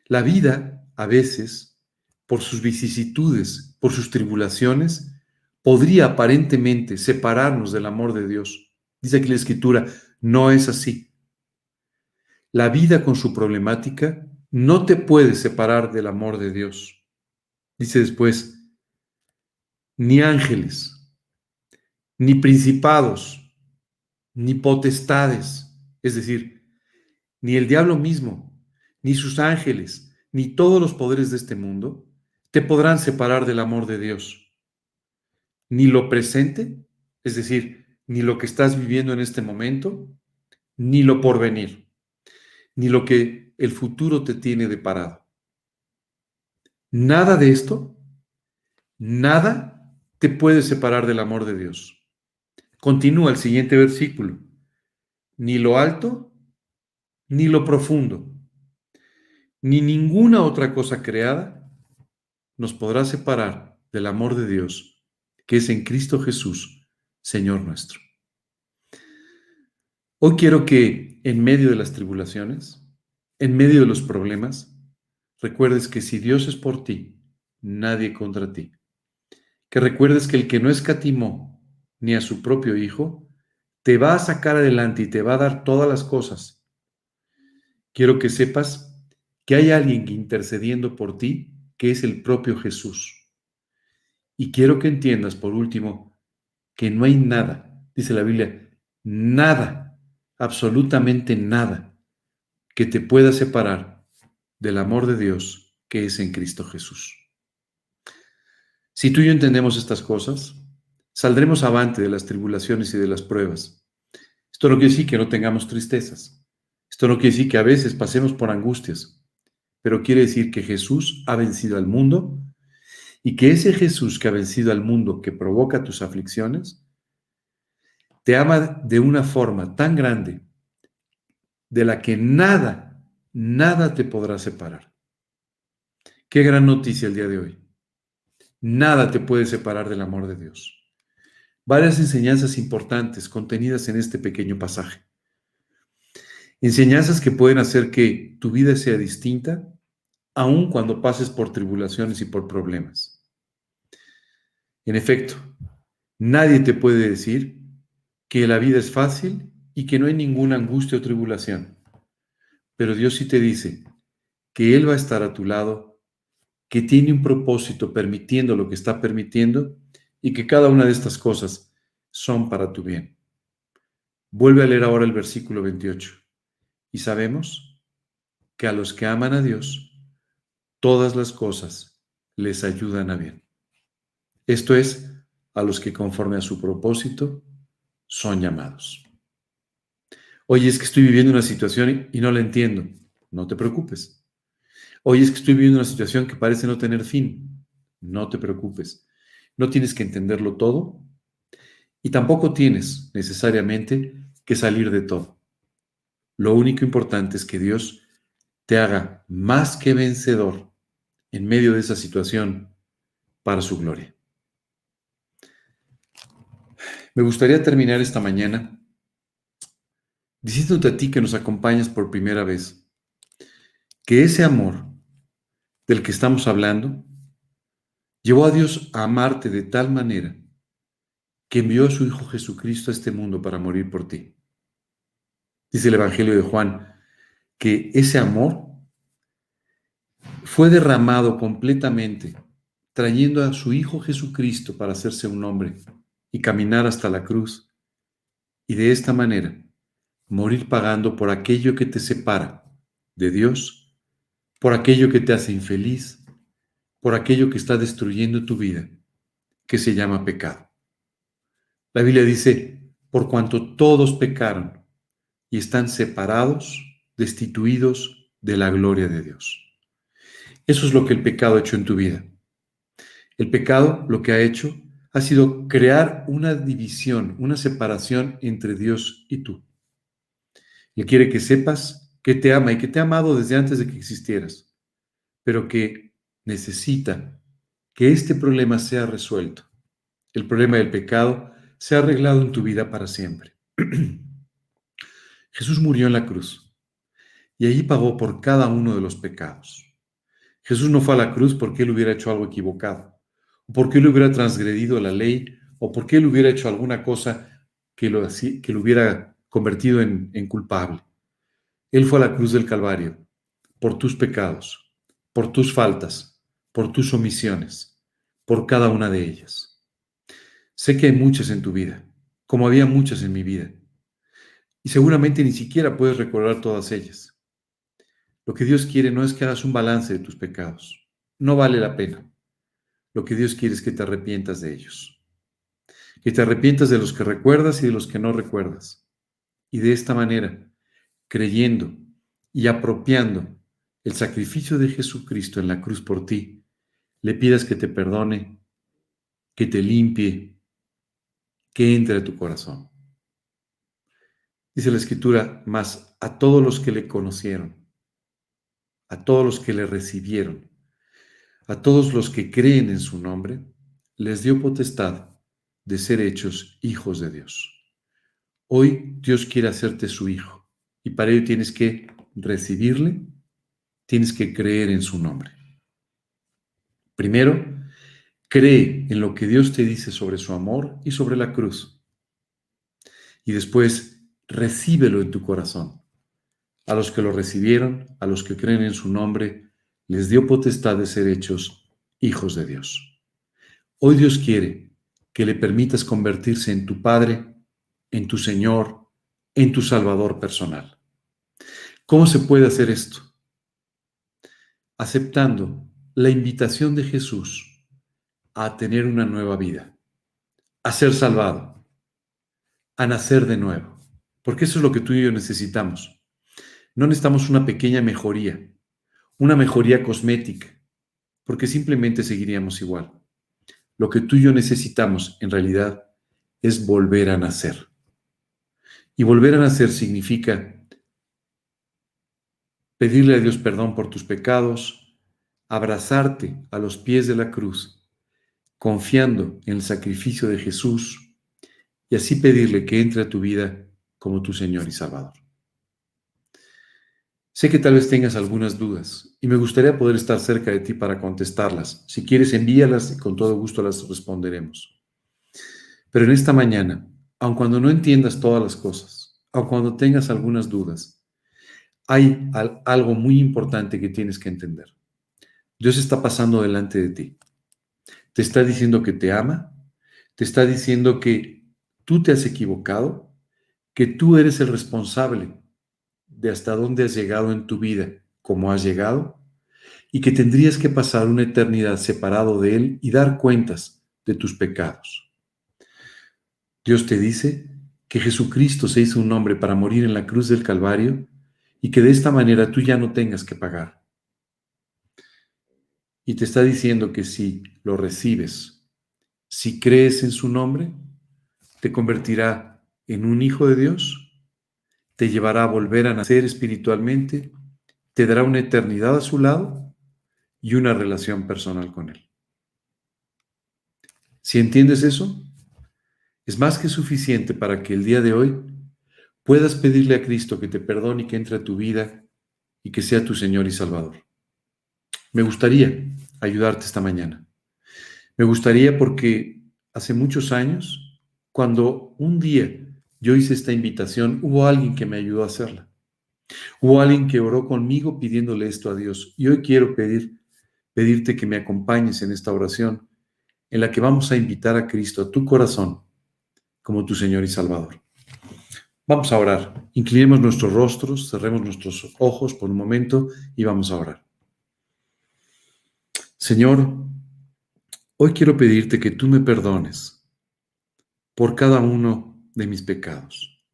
Speaker 1: La vida, a veces, por sus vicisitudes, por sus tribulaciones, podría aparentemente separarnos del amor de Dios. Dice aquí la escritura, no es así. La vida con su problemática no te puede separar del amor de Dios. Dice después, ni ángeles, ni principados, ni potestades, es decir, ni el diablo mismo, ni sus ángeles, ni todos los poderes de este mundo, te podrán separar del amor de Dios. Ni lo presente, es decir, ni lo que estás viviendo en este momento, ni lo porvenir, ni lo que el futuro te tiene deparado. Nada de esto, nada te puede separar del amor de Dios. Continúa el siguiente versículo. Ni lo alto, ni lo profundo, ni ninguna otra cosa creada nos podrá separar del amor de Dios, que es en Cristo Jesús, Señor nuestro. Hoy quiero que en medio de las tribulaciones, en medio de los problemas, recuerdes que si Dios es por ti, nadie contra ti que recuerdes que el que no escatimó ni a su propio Hijo, te va a sacar adelante y te va a dar todas las cosas. Quiero que sepas que hay alguien intercediendo por ti, que es el propio Jesús. Y quiero que entiendas, por último, que no hay nada, dice la Biblia, nada, absolutamente nada, que te pueda separar del amor de Dios que es en Cristo Jesús. Si tú y yo entendemos estas cosas, saldremos avante de las tribulaciones y de las pruebas. Esto no quiere decir que no tengamos tristezas. Esto no quiere decir que a veces pasemos por angustias, pero quiere decir que Jesús ha vencido al mundo y que ese Jesús que ha vencido al mundo que provoca tus aflicciones, te ama de una forma tan grande de la que nada, nada te podrá separar. Qué gran noticia el día de hoy. Nada te puede separar del amor de Dios. Varias enseñanzas importantes contenidas en este pequeño pasaje. Enseñanzas que pueden hacer que tu vida sea distinta, aun cuando pases por tribulaciones y por problemas. En efecto, nadie te puede decir que la vida es fácil y que no hay ninguna angustia o tribulación. Pero Dios sí te dice que Él va a estar a tu lado que tiene un propósito permitiendo lo que está permitiendo y que cada una de estas cosas son para tu bien. Vuelve a leer ahora el versículo 28. Y sabemos que a los que aman a Dios, todas las cosas les ayudan a bien. Esto es, a los que conforme a su propósito son llamados. Oye, es que estoy viviendo una situación y no la entiendo. No te preocupes. Hoy es que estoy viviendo una situación que parece no tener fin. No te preocupes. No tienes que entenderlo todo y tampoco tienes necesariamente que salir de todo. Lo único importante es que Dios te haga más que vencedor en medio de esa situación para su gloria. Me gustaría terminar esta mañana diciéndote a ti que nos acompañas por primera vez, que ese amor del que estamos hablando, llevó a Dios a amarte de tal manera que envió a su Hijo Jesucristo a este mundo para morir por ti. Dice el Evangelio de Juan que ese amor fue derramado completamente, trayendo a su Hijo Jesucristo para hacerse un hombre y caminar hasta la cruz. Y de esta manera, morir pagando por aquello que te separa de Dios, por aquello que te hace infeliz, por aquello que está destruyendo tu vida, que se llama pecado. La Biblia dice, por cuanto todos pecaron y están separados, destituidos de la gloria de Dios. Eso es lo que el pecado ha hecho en tu vida. El pecado lo que ha hecho ha sido crear una división, una separación entre Dios y tú. Él quiere que sepas que te ama y que te ha amado desde antes de que existieras, pero que necesita que este problema sea resuelto. El problema del pecado se ha arreglado en tu vida para siempre. Jesús murió en la cruz y allí pagó por cada uno de los pecados. Jesús no fue a la cruz porque él hubiera hecho algo equivocado, o porque él hubiera transgredido la ley, o porque él hubiera hecho alguna cosa que lo, que lo hubiera convertido en, en culpable. Él fue a la cruz del Calvario por tus pecados, por tus faltas, por tus omisiones, por cada una de ellas. Sé que hay muchas en tu vida, como había muchas en mi vida, y seguramente ni siquiera puedes recordar todas ellas. Lo que Dios quiere no es que hagas un balance de tus pecados. No vale la pena. Lo que Dios quiere es que te arrepientas de ellos. Que te arrepientas de los que recuerdas y de los que no recuerdas. Y de esta manera, creyendo y apropiando el sacrificio de Jesucristo en la cruz por ti, le pidas que te perdone, que te limpie, que entre a tu corazón. Dice la escritura, más a todos los que le conocieron, a todos los que le recibieron, a todos los que creen en su nombre, les dio potestad de ser hechos hijos de Dios. Hoy Dios quiere hacerte su hijo y para ello tienes que recibirle, tienes que creer en su nombre. Primero, cree en lo que Dios te dice sobre su amor y sobre la cruz. Y después, recíbelo en tu corazón. A los que lo recibieron, a los que creen en su nombre, les dio potestad de ser hechos hijos de Dios. Hoy Dios quiere que le permitas convertirse en tu Padre, en tu Señor, en tu Salvador personal. ¿Cómo se puede hacer esto? Aceptando la invitación de Jesús a tener una nueva vida, a ser salvado, a nacer de nuevo, porque eso es lo que tú y yo necesitamos. No necesitamos una pequeña mejoría, una mejoría cosmética, porque simplemente seguiríamos igual. Lo que tú y yo necesitamos en realidad es volver a nacer. Y volver a nacer significa pedirle a Dios perdón por tus pecados, abrazarte a los pies de la cruz, confiando en el sacrificio de Jesús y así pedirle que entre a tu vida como tu Señor y Salvador. Sé que tal vez tengas algunas dudas y me gustaría poder estar cerca de ti para contestarlas. Si quieres, envíalas y con todo gusto las responderemos. Pero en esta mañana, aun cuando no entiendas todas las cosas, aun cuando tengas algunas dudas, hay algo muy importante que tienes que entender. Dios está pasando delante de ti. Te está diciendo que te ama, te está diciendo que tú te has equivocado, que tú eres el responsable de hasta dónde has llegado en tu vida, como has llegado, y que tendrías que pasar una eternidad separado de Él y dar cuentas de tus pecados. Dios te dice que Jesucristo se hizo un hombre para morir en la cruz del Calvario y que de esta manera tú ya no tengas que pagar. Y te está diciendo que si lo recibes, si crees en su nombre, te convertirá en un hijo de Dios te llevará a volver a nacer espiritualmente, te dará una eternidad a su lado y una relación personal con Él. Si entiendes eso, es más que suficiente para que el día de hoy puedas pedirle a Cristo que te perdone y que entre a tu vida y que sea tu Señor y Salvador. Me gustaría ayudarte esta mañana. Me gustaría porque hace muchos años, cuando un día yo hice esta invitación, hubo alguien que me ayudó a hacerla. Hubo alguien que oró conmigo pidiéndole esto a Dios. Y hoy quiero pedir, pedirte que me acompañes en esta oración en la que vamos a invitar a Cristo a tu corazón como tu Señor y Salvador. Vamos a orar. Inclinemos nuestros rostros, cerremos nuestros ojos por un momento y vamos a orar. Señor, hoy quiero pedirte que tú me perdones por cada uno de mis pecados.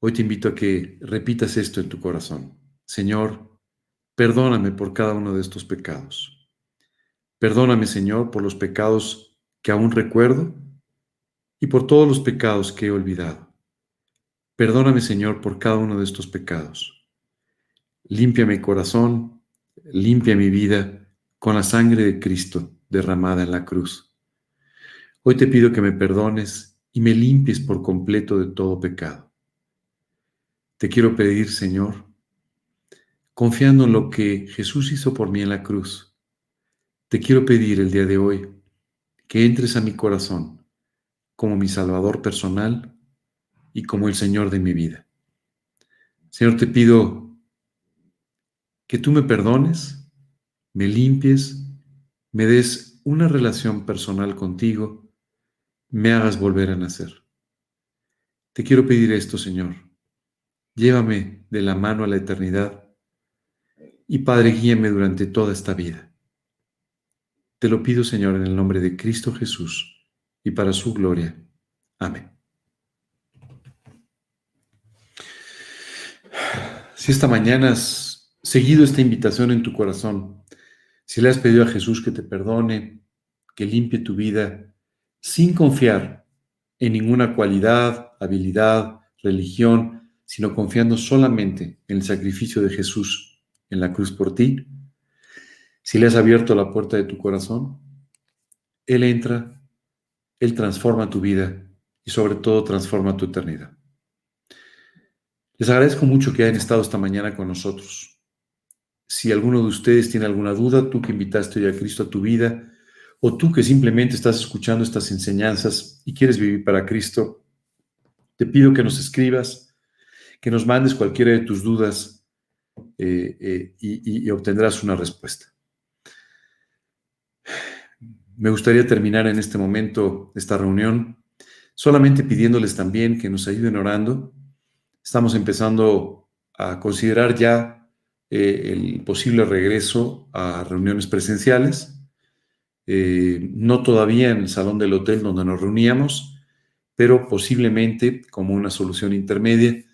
Speaker 1: Hoy te invito a que repitas esto en tu corazón. Señor, perdóname por cada uno de estos pecados. Perdóname, Señor, por los pecados que aún recuerdo y por todos los pecados que he olvidado. Perdóname, Señor, por cada uno de estos pecados. Limpia mi corazón, limpia mi vida con la sangre de Cristo derramada en la cruz. Hoy te pido que me perdones y me limpies por completo de todo pecado. Te quiero pedir, Señor, confiando en lo que Jesús hizo por mí en la cruz, te quiero pedir el día de hoy que entres a mi corazón como mi Salvador personal y como el Señor de mi vida. Señor, te pido que tú me perdones, me limpies, me des una relación personal contigo, me hagas volver a nacer. Te quiero pedir esto, Señor. Llévame de la mano a la eternidad y Padre, guíame durante toda esta vida. Te lo pido, Señor, en el nombre de Cristo Jesús y para su gloria. Amén. Si esta mañana has seguido esta invitación en tu corazón, si le has pedido a Jesús que te perdone, que limpie tu vida, sin confiar en ninguna cualidad, habilidad, religión, sino confiando solamente en el sacrificio de Jesús en la cruz por ti, si le has abierto la puerta de tu corazón, Él entra él transforma tu vida y sobre todo transforma tu eternidad. Les agradezco mucho que hayan estado esta mañana con nosotros. Si alguno de ustedes tiene alguna duda, tú que invitaste hoy a Cristo a tu vida, o tú que simplemente estás escuchando estas enseñanzas y quieres vivir para Cristo, te pido que nos escribas, que nos mandes cualquiera de tus dudas eh, eh, y obtendrás una respuesta. Me gustaría terminar en este momento esta reunión solamente pidiéndoles también que nos ayuden orando. Estamos empezando a considerar ya eh, el posible regreso a reuniones presenciales. Eh, no todavía en el salón del hotel donde nos reuníamos, pero posiblemente como una solución intermedia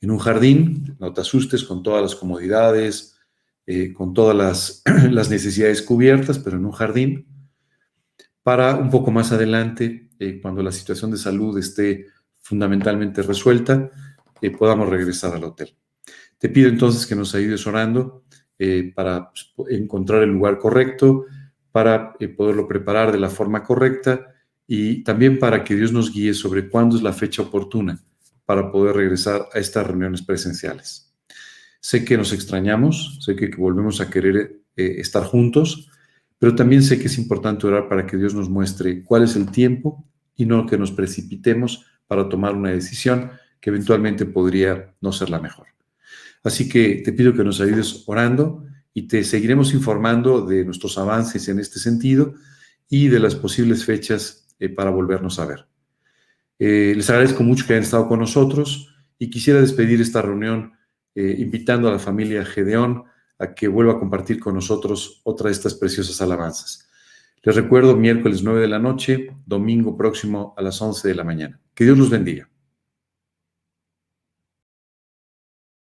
Speaker 1: en un jardín, no te asustes, con todas las comodidades, eh, con todas las, necesidades cubiertas, pero en un jardín para un poco más adelante, eh, cuando la situación de salud esté fundamentalmente resuelta, eh, podamos regresar al hotel. Te pido entonces que nos ayudes orando eh, para pues, encontrar el lugar correcto, para poderlo preparar de la forma correcta y también para que Dios nos guíe sobre cuándo es la fecha oportuna para poder regresar a estas reuniones presenciales. Sé que nos extrañamos, sé que volvemos a querer estar juntos, pero también sé que es importante orar para que Dios nos muestre cuál es el tiempo y no que nos precipitemos para tomar una decisión que eventualmente podría no ser la mejor. Así que te pido que nos ayudes orando y te seguiremos informando de nuestros avances en este sentido y de las posibles fechas eh, para volvernos a ver. Eh, les agradezco mucho que hayan estado con nosotros y quisiera despedir esta reunión eh, invitando a la familia Gedeón a que vuelva a compartir con nosotros otra de estas preciosas alabanzas. Les recuerdo miércoles 9 de la noche, domingo próximo a las 11 de la mañana. Que Dios los bendiga.